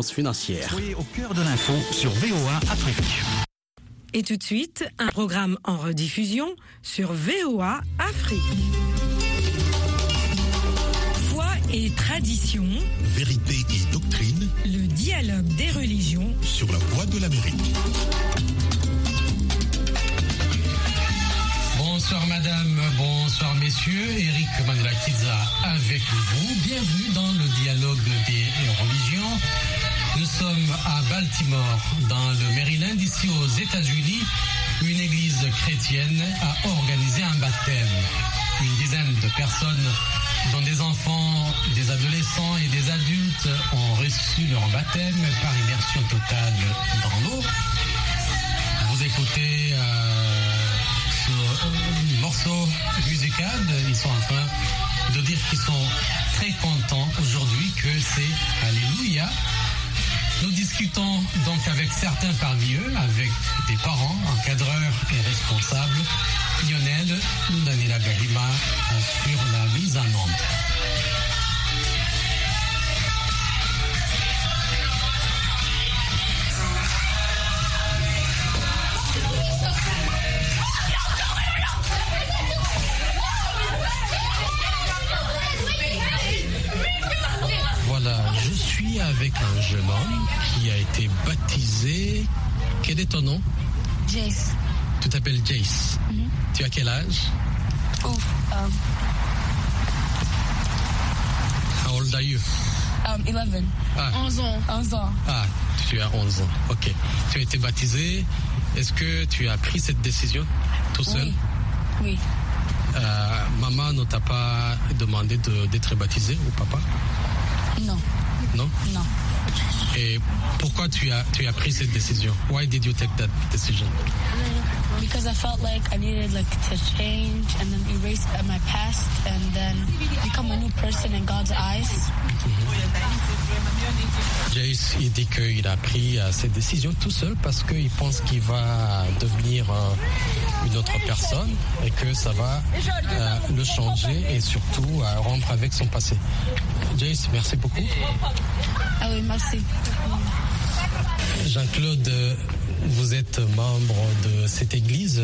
financière. Soyez au cœur de l'info sur VOA Afrique. Et tout de suite, un programme en rediffusion sur VOA Afrique. Foi et tradition, Vérité et doctrine le dialogue des religions sur la voie de l'Amérique. Bonsoir madame, bonsoir messieurs, Eric Mandela Kiza avec vous. Bienvenue dans le dialogue des religions. Nous sommes à Baltimore, dans le Maryland, ici aux États-Unis. Une église chrétienne a organisé un baptême. Une dizaine de personnes, dont des enfants, des adolescents et des adultes, ont reçu leur baptême par immersion totale morceau musical. Ils sont en train de dire qu'ils sont très contents aujourd'hui que c'est Alléluia. Nous discutons donc avec certains parmi eux, avec des parents, encadreurs et responsables. Lionel Daniela Garima sur la mise en onde. Avec un jeune homme qui a été baptisé. Quel est ton nom? Jace. Tu t'appelles Jace. Tu as quel âge? Oh, um, How old are you? Um, 11. Ah. 11 ans. 11 ans. Ah, tu as 11 ans. Ok. Tu as été baptisé. Est-ce que tu as pris cette décision tout seul? Oui. Oui. Euh, Maman ne t'a pas demandé de- d'être baptisé ou papa? Non. Non Non. Et pourquoi tu as, tu as pris cette décision? Why did you take that decision? Because I felt like I needed like to change and then erase my past and then become a new person in God's eyes. Jace, il dit qu'il a pris euh, cette décision tout seul parce qu'il pense qu'il va devenir euh, une autre personne et que ça va euh, le changer et surtout euh, rompre avec son passé. Jace, merci beaucoup. Ah oui, merci. Jean-Claude, vous êtes membre de cette église.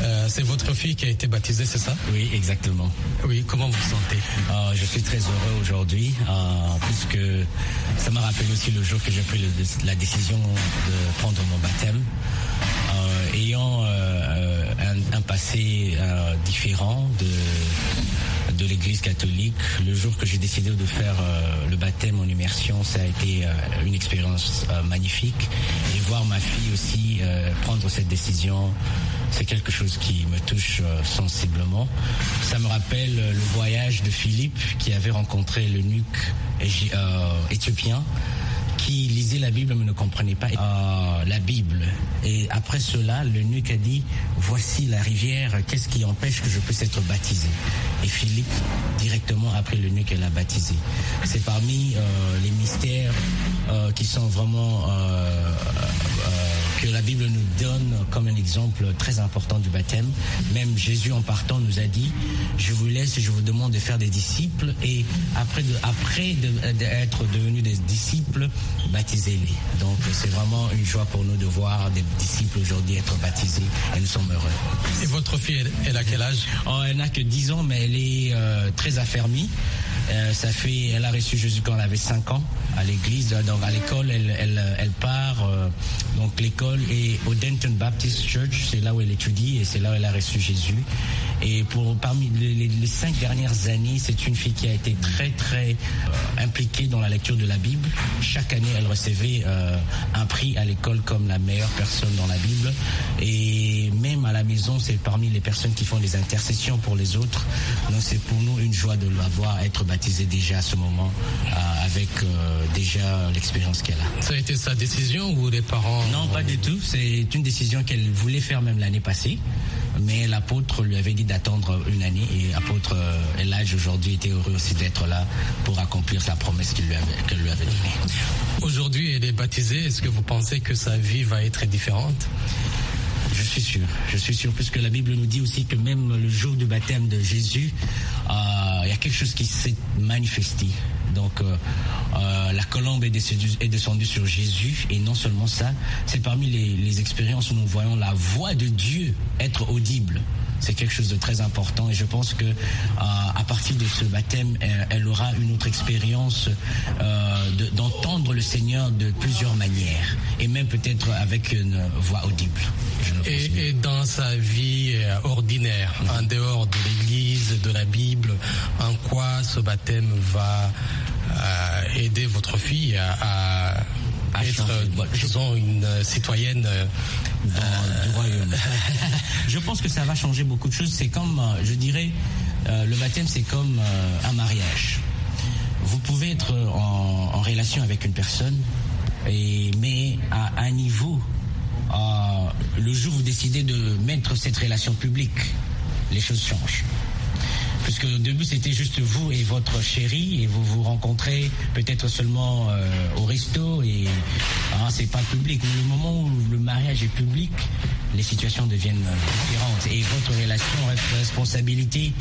Euh, c'est votre fille qui a été baptisée, c'est ça? Oui, exactement. Oui, comment vous vous sentez? Euh, je suis très heureux aujourd'hui, euh, puisque ça m'a rappelé aussi le jour que j'ai pris le- la décision de prendre mon baptême. Passé différent de, de l'Église catholique, le jour que j'ai décidé de faire euh, le baptême en immersion, ça a été euh, une expérience euh, magnifique. Et voir ma fille aussi prendre cette décision, c'est quelque chose qui me touche sensiblement. Ça me rappelle le voyage de Philippe qui avait rencontré l'eunuque égi- euh, éthiopien qui lisait la Bible mais ne comprenait pas euh, la Bible. Et après cela, l'eunuque a dit, voici la rivière, qu'est-ce qui empêche que je puisse être baptisé? Et Philippe, directement après l'eunuque, l'a baptisé. C'est parmi euh, les mystères euh, qui sont vraiment... euh, que la Bible nous donne comme un exemple très important du baptême. Même Jésus en partant nous a dit, je vous laisse je vous demande de faire des disciples et après de, après de- d'être devenus des disciples, baptisez-les. Donc c'est vraiment une joie pour nous de voir des disciples aujourd'hui être baptisés et nous sommes heureux. Et votre fille, elle, elle a quel âge? Oh, elle n'a que 10 ans, mais elle est euh, très affermie. Euh, ça fait, elle a reçu Jésus quand elle avait 5 ans à l'église, donc à l'école, elle, elle, elle part. euh, donc l'école est au Denton Baptist Church, c'est là où elle étudie et c'est là où elle a reçu Jésus. Et pour parmi les, les- cinq dernières années, c'est une fille qui a été très très impliquée dans la lecture de la Bible. Chaque année, elle recevait un prix à l'école comme la meilleure personne dans la Bible. Et même à la maison, c'est parmi les personnes qui font des intercessions pour les autres. Donc c'est pour nous une joie de la voir être baptisée déjà à ce moment, euh, avec euh, déjà l'expérience qu'elle a. Ça a été sa décision ou les parents Non, pas du tout. C'est une décision qu'elle voulait faire même l'année passée. Mais l'apôtre lui avait dit d'attendre une année et l'apôtre euh, Elijah aujourd'hui était heureux aussi d'être là pour accomplir sa promesse qu'il lui avait, qu'elle lui avait donnée. Aujourd'hui, elle est baptisée. Est-ce que vous pensez que sa vie va être différente? Suis sûr, je suis sûr, puisque la Bible nous dit aussi que même le jour du baptême de Jésus, euh, il y a quelque chose qui s'est manifesté. Donc euh, euh, la colombe est descendue, sur Jésus et non seulement ça, c'est parmi les expériences où nous voyons la voix de Dieu être audible. C'est quelque chose de très important et je pense que euh, à partir de ce baptême, elle, elle aura une autre expérience euh, de- d'entendre le Seigneur de plusieurs manières et même peut-être avec une voix audible. Et, et dans sa vie euh, ordinaire, en dehors de l'Église, de la Bible, en quoi ce baptême va euh, aider votre fille à, à À être, disons, une citoyenne du royaume. je pense que ça va changer beaucoup de choses. C'est comme, euh, je dirais, euh, le baptême, c'est comme euh, un mariage. Vous pouvez être en, relation avec une personne, mais à un niveau, euh, le jour où vous décidez de mettre cette relation publique, les choses changent. Puisque au début c'était juste vous et votre chérie et vous vous rencontrez peut-être seulement euh, au resto et ah, c'est pas public. Mais le moment où le mariage est public, les situations deviennent euh, différentes et votre relation, votre responsabilité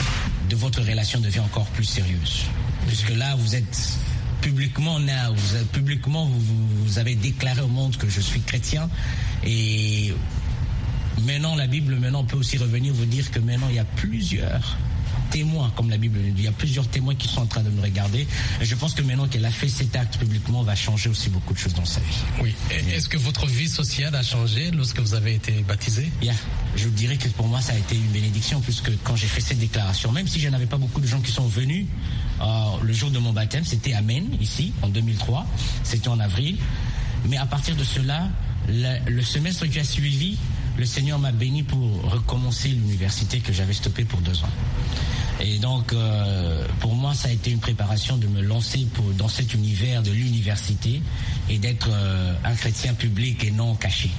de votre relation devient encore plus sérieuse. Puisque là vous êtes publiquement là, vous publiquement vous- vous avez déclaré au monde que je suis chrétien et Maintenant, la Bible maintenant peut aussi revenir vous dire que maintenant il y a plusieurs témoins, comme la Bible le dit, il y a plusieurs témoins qui sont en train de nous regarder. Et je pense que maintenant qu'elle a fait cet acte publiquement, va changer aussi beaucoup de choses dans sa vie. Oui. Est-ce que votre vie sociale a changé lorsque vous avez été baptisé? Yeah. Je vous dirais que pour moi, ça a été une bénédiction, puisque quand j'ai fait cette déclaration, même si je n'avais pas beaucoup de gens qui sont venus, euh, le jour de mon baptême, c'était à Maine, ici, en 2003, c'était en avril. Mais à partir de cela, la- le semestre qui a suivi, le Seigneur m'a béni pour recommencer l'université que j'avais stoppée pour deux ans. Et donc, euh, pour moi, ça a été une préparation de me lancer dans cet univers de l'université et d'être euh, un chrétien public et non caché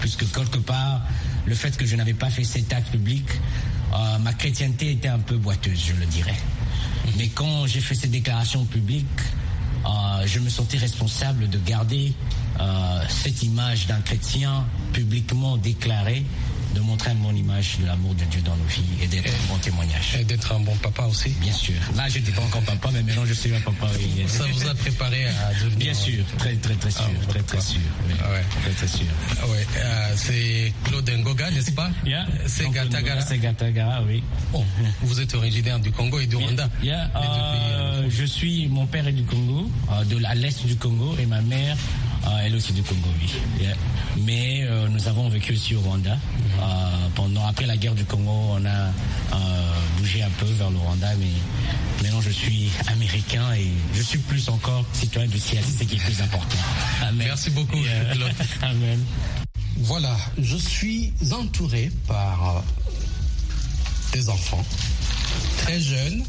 puisque quelque part, le fait que je n'avais pas fait cet acte public, euh, ma chrétienté était un peu boiteuse, je le dirais. Mais quand j'ai fait cette déclaration publique, je me sentais responsable de garder cette image d'un chrétien publiquement déclaré, de montrer une bonne image de l'amour de Dieu dans nos vies et d'être un bon témoignage. Et d'être un bon papa aussi Bien sûr. Là, je n'étais pas encore papa, mais maintenant je suis un papa. oui. Ça vous a préparé à devenir Bien sûr, très très très sûr, Ah, très très sûr. oui. Ah ouais. Très très sûr. Ah ouais, euh, c'est Claude Ngoga, n'est-ce pas? C'est Donc, Gatagara. C'est Gatagara, oui. Oh, vous êtes originaire du Congo et du Rwanda. Yeah, euh, pays, je suis, mon père est du Congo, euh, de l'est du Congo, et ma mère, euh, elle aussi du Congo, oui. Yeah. Mais euh, nous avons vécu aussi au Rwanda. Euh, pendant, après la guerre du Congo, on a euh, bougé un peu vers le Rwanda, mais maintenant je suis américain et je suis plus encore citoyen du ciel, c'est ce qui est plus important. Amen. Merci beaucoup. Claude. Amen. Voilà, je suis entouré par euh, des enfants très jeunes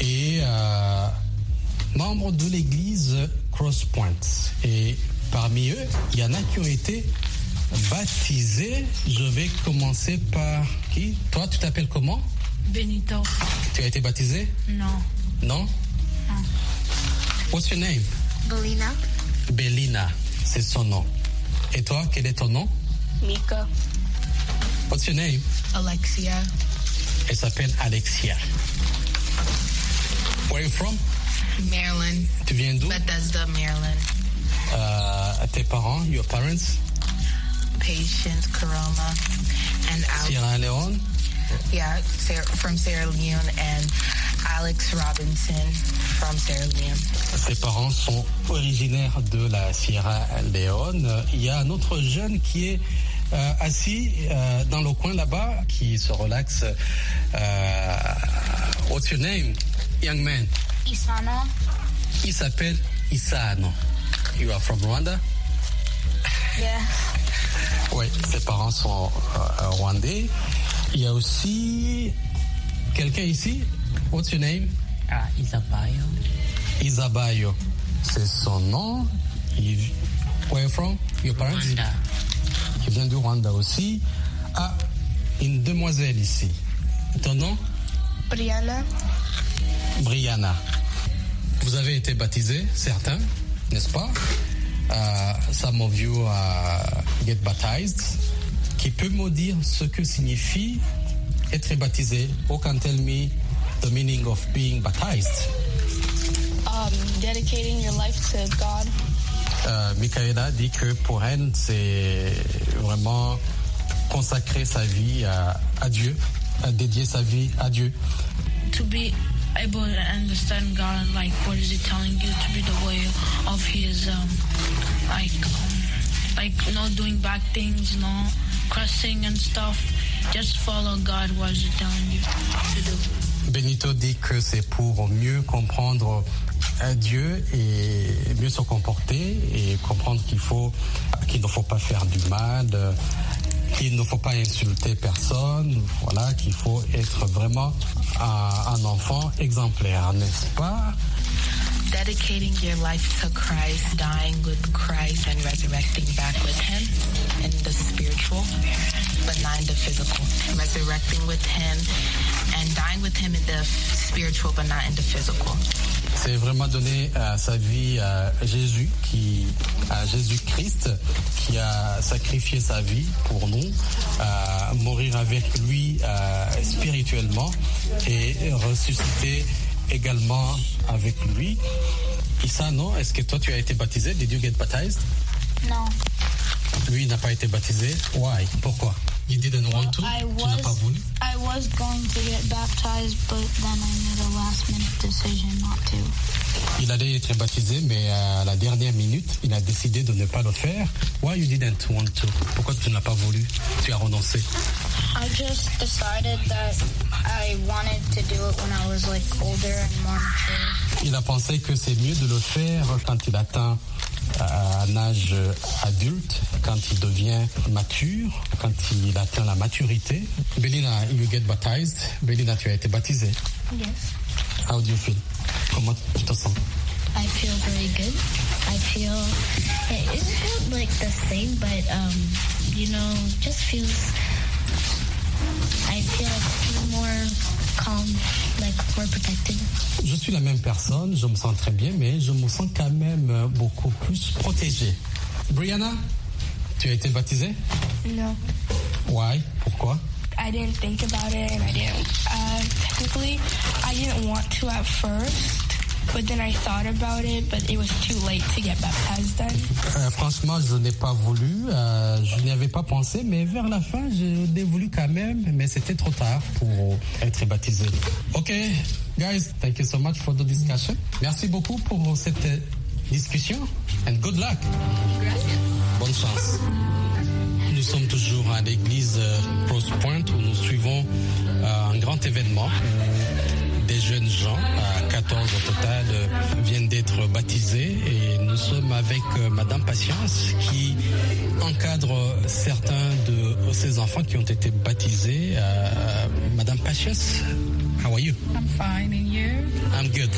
et euh, membres de l'église Crosspoint. Et parmi eux, il y en a qui ont été baptisés. Je vais commencer par qui? Toi, tu t'appelles comment? Benito. Tu as été baptisé? No. Non? What's your name? Belina, Belina, c'est son nom. Et toi, quel est ton nom? Mika, What's your name? Alexia. Elle s'appelle Alexia. Where are you from? Maryland. Tu viens d'où? Bethesda, Maryland. Euh, tes parents, your parents? Patience, Corona, and Alex. Sierra Leone? Yeah, Sarah, from Sierra Leone, and Alex Robinson from Sierra Leone. Tes parents sont originaires de la Sierra Leone. Il y a un autre jeune qui est euh, assis euh, dans le coin là-bas, qui se relaxe. Euh, what's your name, young man? Isana, Il s'appelle Isano. You are from Rwanda? yeah, Oui, ses parents sont euh, euh, rwandais. Il y a aussi quelqu'un ici? What's your name? Ah, Isapayo. Isabayo. C'est son nom. Il... Where are you from? Your parents? Rwanda. Qui vient du Rwanda aussi. Ah, une demoiselle ici. Ton nom? Brianna, Brianna. Vous avez été baptisé, certains, n'est-ce pas? Uh, some of you uh, get baptized. Qui peut me dire ce que signifie être baptisé? Who can tell me the meaning of being baptized? um, dedicating your life to God. Euh, Michaela dit que pour elle, c'est vraiment consacrer sa vie à, à Dieu, à dédier sa vie à Dieu. To be able to understand God, like what is He telling you to be the way of His, um, like, um, like not doing bad things, no cursing and stuff. Just follow God. What is He telling you to do? Benito dit que c'est pour mieux comprendre euh, Dieu et mieux se comporter et comprendre qu'il faut qu'il ne faut pas faire du mal, euh, qu'il ne faut pas insulter personne, voilà, qu'il faut être vraiment un, enfant exemplaire, n'est-ce pas dedicating your life to Christ, dying with Christ, and resurrecting back with Him in the spiritual, but not in the physical. Resurrecting with Him and dying with Him in the spiritual, but not in the physical. C'est vraiment donner euh, sa vie à Jésus, qui, à Jésus-Christ, qui a sacrifié sa vie pour nous, euh, mourir avec lui euh, spirituellement et ressusciter également avec lui. Issa, non? Est-ce que toi tu as été baptisé? Did you get baptized? No. Lui il n'a pas été baptisé. Why? Pourquoi? You didn't want to I Tu n'as pas was voulu I was going to get baptized, but then I made a last minute decision not to. Il allait être baptisé, mais à la dernière minute, il a décidé de ne pas le faire. Why you didn't want to? Pourquoi tu n'as pas voulu? Tu as renoncé. I just decided that I wanted to do it when I was like older and more mature. Il a pensé que c'est mieux de le faire quand il atteint euh, un âge adulte, quand il devient mature, quand il atteint la maturité. Belina, you get baptized. Belina, tu as été baptisée. Yes. How do you feel? Comment tu te sens? I feel very good. I feel it, felt like the same, but um, you know, just feels. I feel like more calm, like protected. Je suis la même personne, je me sens très bien, mais je me sens quand même euh, beaucoup plus protégé. Brianna, tu as été baptisée? No. Why? Pourquoi? I didn't think about it, and I didn't. Uh, technically, I didn't want to at first, but then I thought about it, but it was too late to get baptized then. Euh, franchement, je n'ai pas voulu, euh, je n'y avais pas pensé, mais vers la fin, je l'ai voulu quand même, mais c'était trop tard pour être baptisé. Ok, guys, thank you so much for the discussion. Merci beaucoup pour cette euh, discussion and good luck. Bonne chance. Nous sommes toujours à l'église euh, Cross Point où nous suivons un grand événement des jeunes gens, à 14 au total, viennent d'être baptisés et nous sommes avec euh, Madame Patience qui encadre certains de ces enfants qui ont été baptisés. Euh, Madame Patience, how are you? I'm fine, and you? I'm good.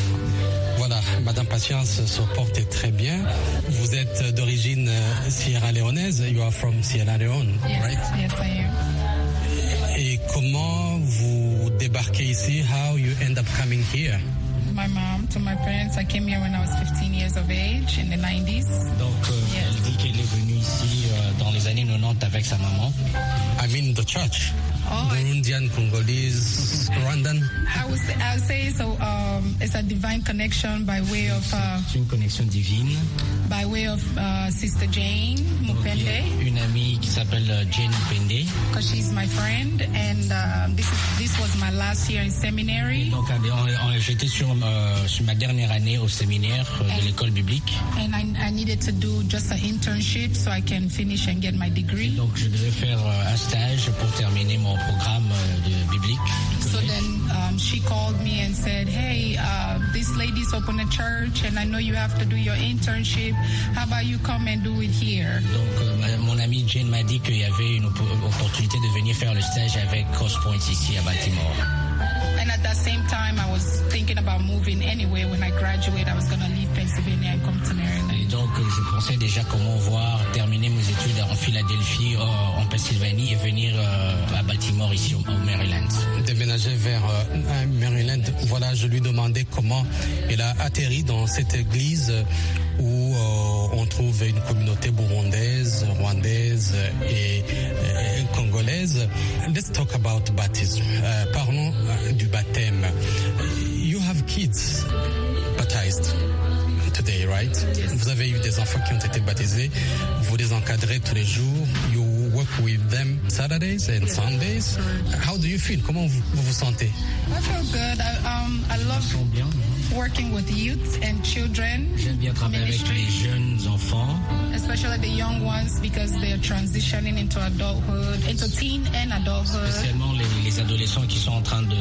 Voilà, Madame Patience se porte très bien. Vous êtes d'origine euh, sierra-léonaise. You are from Sierra Leone, Yes, right? yes, I am. Et comment vous débarquez ici? How you end up coming here? My mom, to my parents, I came here when I was 15 years of age in the 90s. Donc, euh, Yes. elle dit qu'elle est venue ici euh, dans les années 90 avec sa maman. I mean the church. Oh, I- Burundian, Congolese, Rwandan. I would say, I would say so. Um, it's a divine connection by way of uh, C'est une connexion divine. by way of uh, Sister Jane Mupende, une amie qui s'appelle euh, Jane Pende. because she's my friend, and uh, this is this was my last year in seminary, Donc, on- on- j'étais sur, euh, sur ma dernière année au séminaire euh, de l'école biblique. and I, I needed to do just an internship so I can finish and get my degree. Donc, je devais faire euh, un stage pour terminer mon programme euh, de biblique. So then um, she called me and said, "Hey, uh, this lady's open a church, and I know you have to do your internship. How about you come and do it here?" Donc, euh, mon ami Jane m'a dit qu'il y avait une oppo- opportunité de venir faire le stage avec Crosspoint ici à Baltimore. And at that same time, I was thinking about moving anyway. When I graduate, I was going to leave Pennsylvania and come to Maryland. Donc, euh, je pensais déjà comment voir terminer mes études en Philadelphie, euh, en Pennsylvanie, et venir euh, à Baltimore, ici au, Maryland. déménager vers Maryland. Voilà, je lui demandais comment il a atterri dans cette église où on trouve une communauté burundaise, rwandaise et, congolaise. Let's talk about baptism. Parlons du baptême. You have kids baptized. Right? Vous avez eu des enfants qui ont été baptisés. Vous les encadrez tous les jours. You work with them Saturdays and Sundays. How do you feel? Comment vous vous, vous sentez? I feel good. I, um, I love working with youth and children. J'aime bien travailler avec les jeunes enfants, especially the young ones because they're transitioning into adulthood, into teen and adulthood. spécialement les, les adolescents qui sont en train de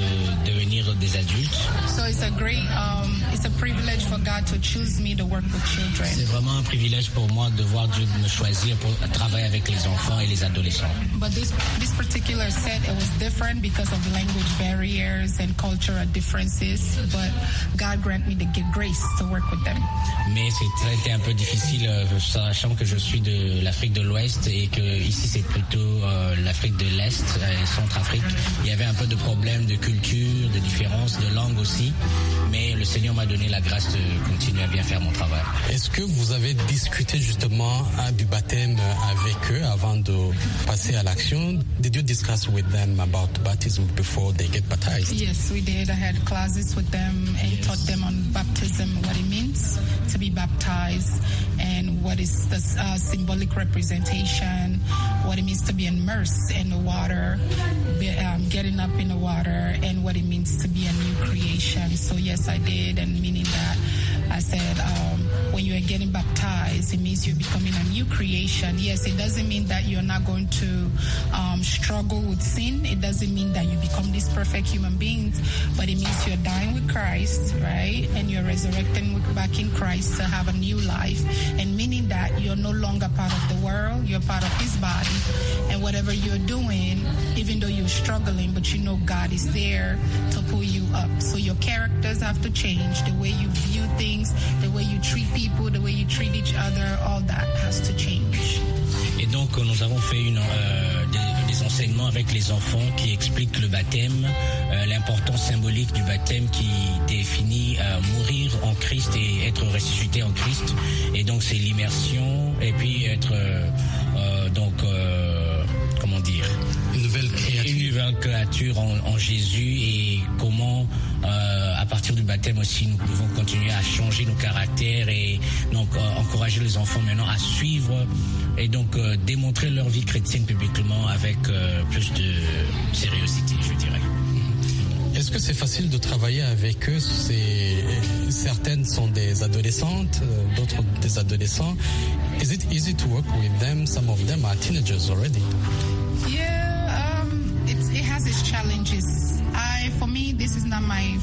devenir des adultes. So it's a great, um, it's a privilege for God to choose me to work with C'est children. vraiment un privilège pour moi de voir Dieu me choisir pour travailler avec les enfants et les adolescents. But this this particular set it was different because of language barriers and cultural differences. But God grant me the grace to work with them. Mais été un peu difficile, euh, sachant que je suis de l'Afrique de l'Ouest et que ici c'est plutôt euh, l'Afrique de l'Est euh, Centrafrique. Il y avait un peu de problèmes de culture, de différences, de langue aussi. Mais le Seigneur m'a donné la grâce de continuer à bien faire mon travail. Est-ce que vous avez discuté justement hein, du baptême avec eux avant de passer à l'action? Did you discuss with them about baptism before they get baptized? Yes, we did. I had classes with them and taught them on baptism, what it means to be baptized, and what is the uh, symbolic representation, what it means to be immersed in the water, be, um, getting up in the water, and what it means to be a new creation. So yes, I did, and meaning that I said um, when you are getting baptized, it means you're becoming a new creation. Yes, it doesn't mean that you're not going to um, struggle with sin. It doesn't mean that you become these perfect human beings, but it means you're dying with Christ, right? And you're resurrecting with, back in Christ to have a new life. And meaning that you're no longer part of the world, you're part of His body. And whatever you're doing, even though you're struggling, but you know God is there to pull you up. So your characters have to change, the way you view things, the way you treat people, the way you treat each other, all that has to change. Et donc euh, nous avons fait une, euh, des, des enseignements avec les enfants qui expliquent le baptême, euh, l'importance symbolique du baptême qui définit euh, mourir en Christ et être ressuscité en Christ. Et donc c'est l'immersion et puis être euh, euh, donc euh, comment dire? Une nouvelle créature. une nouvelle créature en, en Jésus et comment euh, à partir du baptême aussi nous pouvons continuer à changer nos caractères et donc euh, encourager les enfants maintenant à suivre et donc euh, démontrer leur vie chrétienne publiquement avec euh, plus de sérieuxité je dirais. Est-ce que c'est facile de travailler avec eux? C'est certaines sont des adolescentes, euh, d'autres des adolescents. Is it easy to work with them? Some of them are teenagers already. Yeah, um, it's, it has its challenges.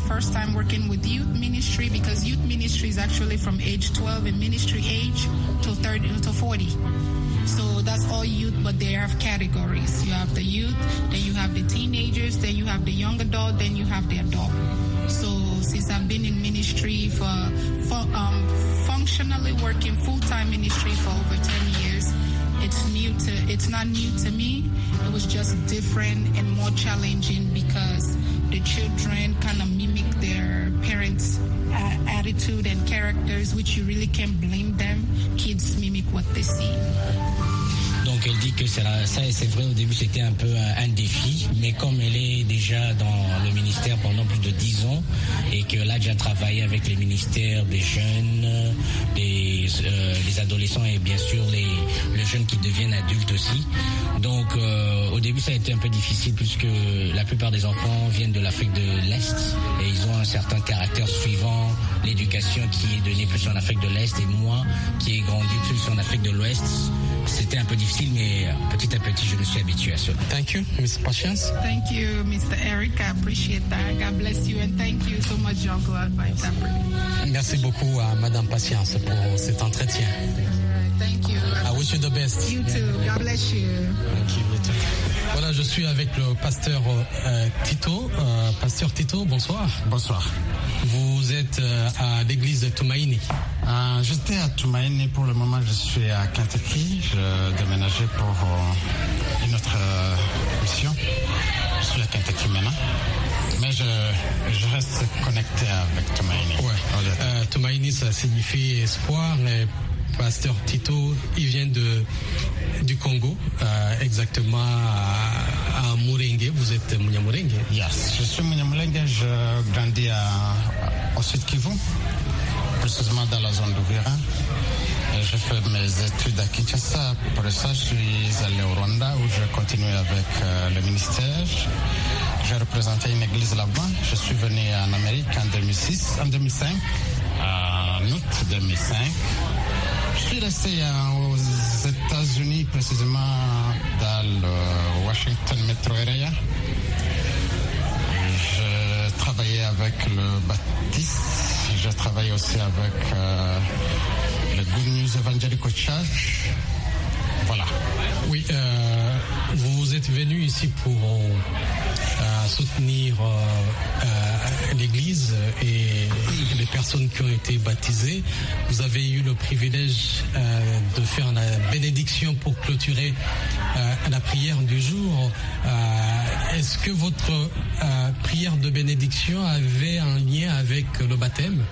First time working with youth ministry because youth ministry is actually from age 12 and ministry age to 30 to 40. So that's all youth, but they have categories. You have the youth, then you have the teenagers, then you have the young adult, then you have the adult. So since I've been in ministry for, for um, functionally working full-time ministry for over 10 years, it's new to it's not new to me it was just different and more challenging because the children kind of mimic their parents uh, attitude and characters which you really can't blame them. Kids mimic what they see Elle dit que ça, c'est vrai, au début c'était un peu un, un défi, mais comme elle est déjà dans le ministère pendant plus de 10 ans et qu'elle a déjà travaillé avec les ministères des jeunes, des, euh, adolescents et bien sûr les, les jeunes qui deviennent adultes aussi. Donc euh, au début ça a été un peu difficile puisque la plupart des enfants viennent de l'Afrique de l'Est et ils ont un certain caractère suivant l'éducation qui est donnée plus en Afrique de l'Est et moi qui ai grandi plus en Afrique de l'Ouest. C'était un peu difficile, mais petit à petit, je me suis habitué à cela. Thank you, Miss Patience. thank you mr eric i appreciate that god bless you and thank you so much jean claude for interpreting Merci beaucoup à Madame Patience pour cet entretien. thank you I wish you the best. you too god bless you Voilà, je suis avec le pasteur euh, Tito. Euh, pasteur Tito, bonsoir. Bonsoir. Vous êtes euh, à l'église de Toumaïni. Euh, J'étais à Toumaïni pour le moment, je suis à Kentucky. Je déménageais pour euh, une autre euh, mission. Je suis à Kentucky maintenant. Mais je, je reste connecté avec Toumaïni. Ouais. Toumaïni, ça signifie espoir. Et pasteur Tito, il vient de, du Congo, euh, exactement à, à Mourengue. Vous êtes précisément dans la zone d'Ouvira. J'ai fait mes études à Kinshasa. Pour ça, je suis allé au Rwanda où je continue avec euh, le ministère. J'ai représenté une église là-bas. Je suis venu en Amérique en 2006, en 2005, en août 2005. Je suis resté euh, aux États-Unis, précisément dans le Washington Metro Area. Je travaillais avec le Baptiste. Je travaille aussi avec euh, le Good News Evangelical Church. Voilà. Oui, euh, vous êtes venu ici pour euh, soutenir euh, euh, l'Église et les personnes qui ont été baptisées. Vous avez eu le privilège de faire la bénédiction pour clôturer la prière du jour. Est-ce que votre prière de bénédiction avait un lien avec le baptême?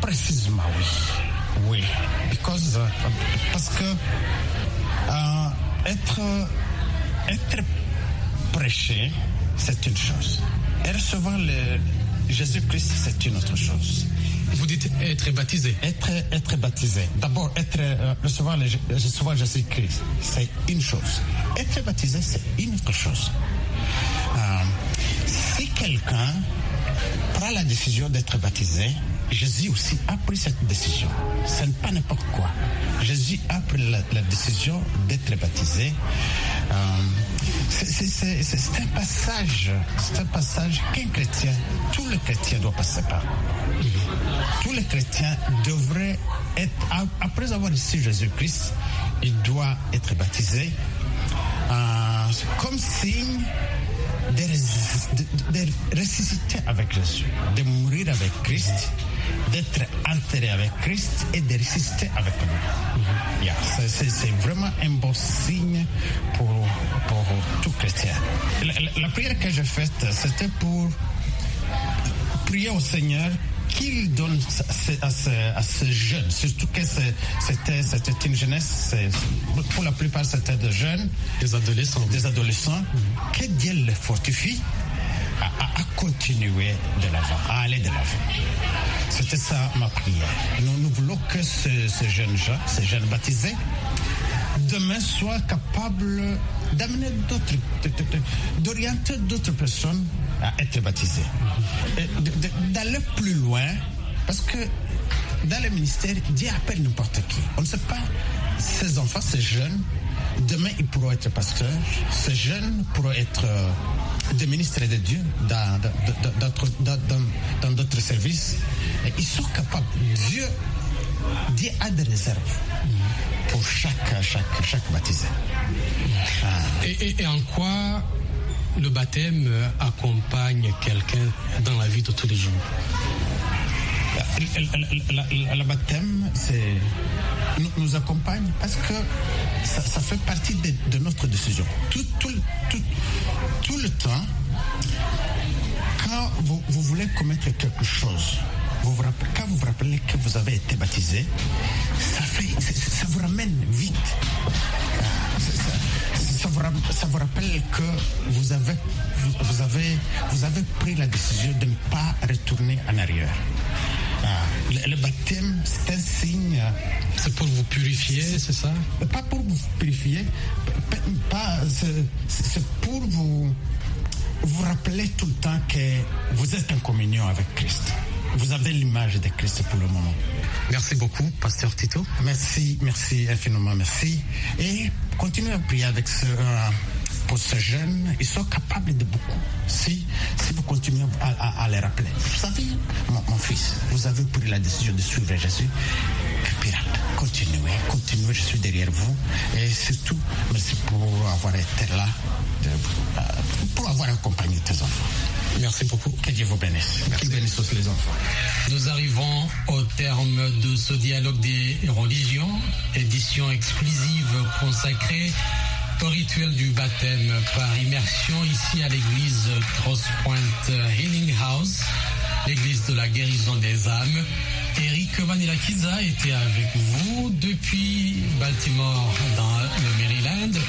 Précisément, oui. Oui. Because, euh, parce que euh, être, être prêché, c'est une chose. Et recevoir le Jésus-Christ, c'est une autre chose. Vous dites être baptisé. Être, être baptisé. D'abord, être, euh, recevoir, le, recevoir Jésus-Christ, c'est une chose. Être baptisé, c'est une autre chose. Euh, si quelqu'un prend la décision d'être baptisé, Jésus aussi a pris cette décision. Ce n'est pas n'importe quoi. Jésus a pris la, décision d'être baptisé. Euh, c'est- un passage, c'est un passage qu'un chrétien, tout le chrétien doit passer par. Tous les chrétiens devraient être, après avoir reçu Jésus-Christ, il doit être baptisé euh, comme signe de- de ressusciter avec Jésus, de mourir avec Christ, d'être enterré avec Christ et de ressusciter avec lui. Yeah, c'est- vraiment un bon signe pour, pour tout chrétien. La, la- la prière que j'ai faite, c'était pour prier au Seigneur qu'il donne à ce, à ce jeune, surtout que c'était une jeunesse, pour la plupart c'était des jeunes, des adolescents, des adolescents, que Dieu les fortifie à, à- à continuer de l'avant, à aller de l'avant. C'était ça ma prière. Nous, voulons que ce, ce jeune gens, ces jeunes baptisés, demain soient capables d'amener d'autres, d'orienter d'autres personnes à être baptisées. D'aller plus loin, parce que dans le ministère, Dieu appelle n'importe qui. On ne sait pas, ces enfants, ces jeunes, demain ils pourront être pasteurs, ces jeunes pourront être euh, des ministres de Dieu dans d'autres- dans- services. Ils sont capables. Dieu, a des réserves pour chaque, chaque, chaque baptisé. Et, en quoi le baptême accompagne quelqu'un dans la vie de tous les jours? Le baptême, c'est nous, accompagne parce que ça, fait partie de, notre décision. Tout, le temps, quand vous, voulez commettre quelque chose, quand vous vous rappelez que vous avez été baptisé, ça, vous ramène vite. Ça, vous, rappelle que vous avez pris la décision de ne pas retourner en arrière. Le, le baptême, c'est un signe. C'est pour vous purifier, c'est ça? Pas pour vous purifier, pas, pas- c'est- c'est pour vous, vous rappeler tout le temps que vous êtes en communion avec Christ. Vous avez l'image de Christ pour le moment. Merci beaucoup, Pasteur Tito. Merci, merci infiniment, merci. Et continuez à prier avec ce, euh, pour ces jeunes. Ils sont capables de beaucoup. Si, si vous continuez à, à- à les rappeler. Vous savez, mon, mon fils, vous avez pris la décision de suivre Jésus. Pirate, continuez, continuez, je suis derrière vous. Et surtout, merci pour avoir été là, de- euh, pour avoir accompagné tes enfants. Merci beaucoup. Que Dieu vous bénisse. Qu'il bénisse aussi les enfants. Nous arrivons au terme de ce dialogue des religions, édition exclusive consacrée au rituel du baptême par immersion ici à l'église Cross Point Healing House, l'église de la guérison des âmes. Eric Manilakiza était avec vous depuis Baltimore dans le Maryland.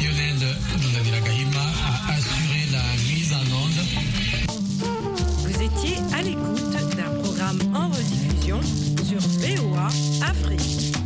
Lionel Lunadilagahima a assuré la mise en onde. Vous étiez à l'écoute d'un programme programme en rediffusion sur VOA Afrique.